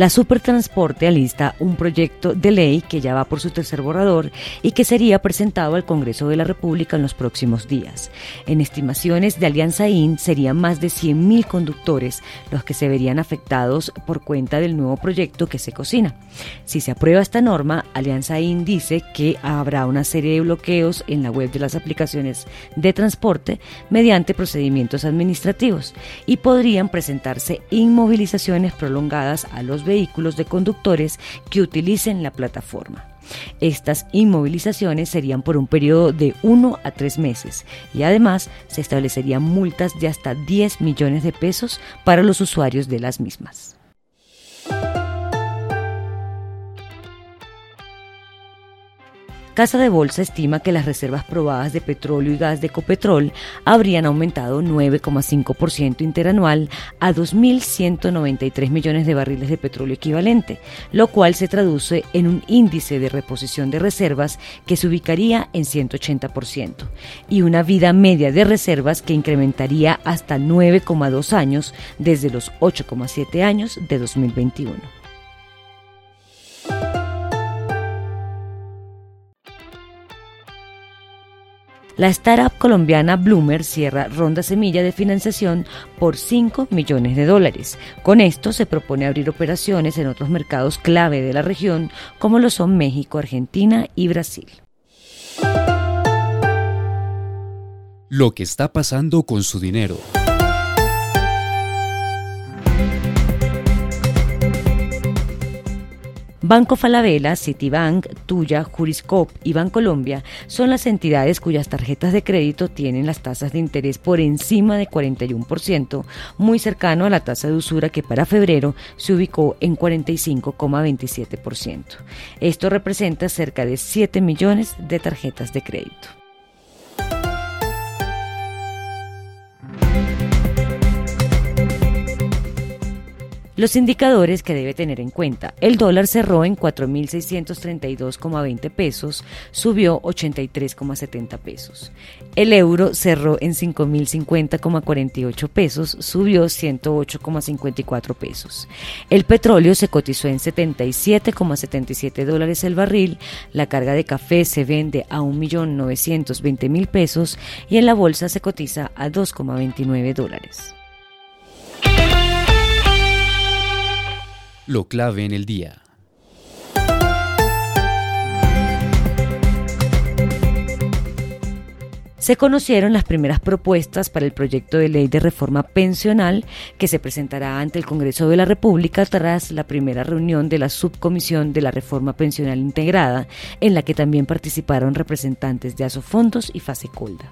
La Supertransporte alista un proyecto de ley que ya va por su tercer borrador y que sería presentado al Congreso de la República en los próximos días. En estimaciones de Alianza IN serían más de 100.000 conductores los que se verían afectados por cuenta del nuevo proyecto que se cocina. Si se aprueba esta norma, Alianza IN dice que habrá una serie de bloqueos en la web de las aplicaciones de transporte mediante procedimientos administrativos y podrían presentarse inmovilizaciones prolongadas a los vehículos de conductores que utilicen la plataforma. Estas inmovilizaciones serían por un periodo de 1 a 3 meses y además se establecerían multas de hasta 10 millones de pesos para los usuarios de las mismas. Casa de Bolsa estima que las reservas probadas de petróleo y gas de Ecopetrol habrían aumentado 9,5% interanual a 2.193 millones de barriles de petróleo equivalente, lo cual se traduce en un índice de reposición de reservas que se ubicaría en 180% y una vida media de reservas que incrementaría hasta 9,2 años desde los 8,7 años de 2021. La startup colombiana Bloomer cierra ronda semilla de financiación por 5 millones de dólares. Con esto se propone abrir operaciones en otros mercados clave de la región como lo son México, Argentina y Brasil. Lo que está pasando con su dinero. Banco Falabella, Citibank, Tuya, Juriscop y Bancolombia son las entidades cuyas tarjetas de crédito tienen las tasas de interés por encima de 41%, muy cercano a la tasa de usura que para febrero se ubicó en 45,27%. Esto representa cerca de 7 millones de tarjetas de crédito. Los indicadores que debe tener en cuenta. El dólar cerró en 4.632,20 pesos, subió 83,70 pesos. El euro cerró en 5.050,48 pesos, subió 108,54 pesos. El petróleo se cotizó en 77,77 dólares el barril. La carga de café se vende a 1.920.000 pesos y en la bolsa se cotiza a 2,29 dólares. Lo clave en el día. Se conocieron las primeras propuestas para el proyecto de ley de reforma pensional que se presentará ante el Congreso de la República tras la primera reunión de la Subcomisión de la Reforma Pensional Integrada, en la que también participaron representantes de Asofondos y Fasecolda.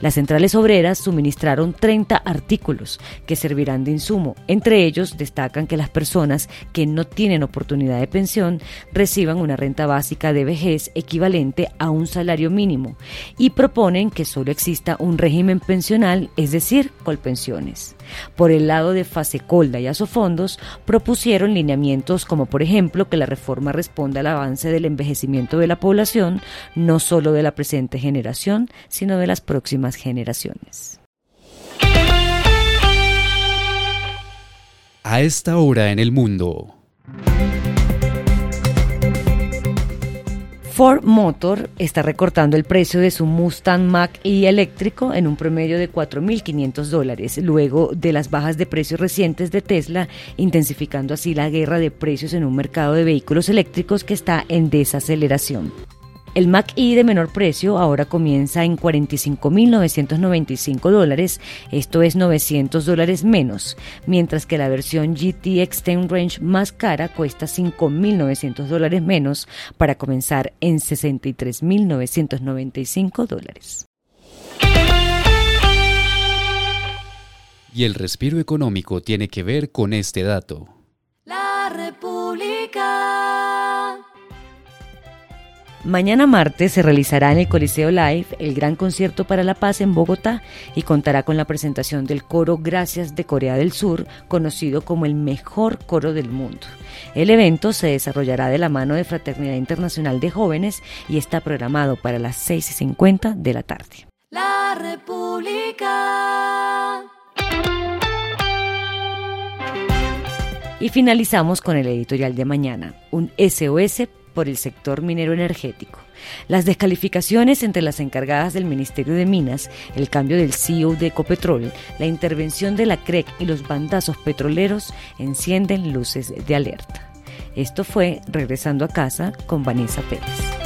Las centrales obreras suministraron 30 artículos que servirán de insumo. Entre ellos destacan que las personas que no tienen oportunidad de pensión reciban una renta básica de vejez equivalente a un salario mínimo y proponen que solo exista un régimen pensional, es decir, colpensiones. Por el lado de Fasecolda y Asofondos, propusieron lineamientos como, por ejemplo, que la reforma responda al avance del envejecimiento de la población, no solo de la presente generación, sino de las próximas generaciones. A esta hora en el mundo. Ford Motor está recortando el precio de su Mustang Mach-E eléctrico en un promedio de 4.500 dólares, luego de las bajas de precios recientes de Tesla, intensificando así la guerra de precios en un mercado de vehículos eléctricos que está en desaceleración. El Mac E de menor precio ahora comienza en 45.995 dólares, esto es 900 dólares menos, mientras que la versión GT Extend Range más cara cuesta 5.900 dólares menos para comenzar en 63.995 dólares. Y el respiro económico tiene que ver con este dato. Mañana martes se realizará en el Coliseo Live el Gran Concierto para la Paz en Bogotá y contará con la presentación del coro Gracias de Corea del Sur, conocido como el mejor coro del mundo. El evento se desarrollará de la mano de Fraternidad Internacional de Jóvenes y está programado para las 6 y 50 de la tarde. La República. Y finalizamos con el editorial de mañana, un SOS por el sector minero energético. Las descalificaciones entre las encargadas del Ministerio de Minas, el cambio del CEO de Ecopetrol, la intervención de la CREC y los bandazos petroleros encienden luces de alerta. Esto fue Regresando a casa con Vanessa Pérez.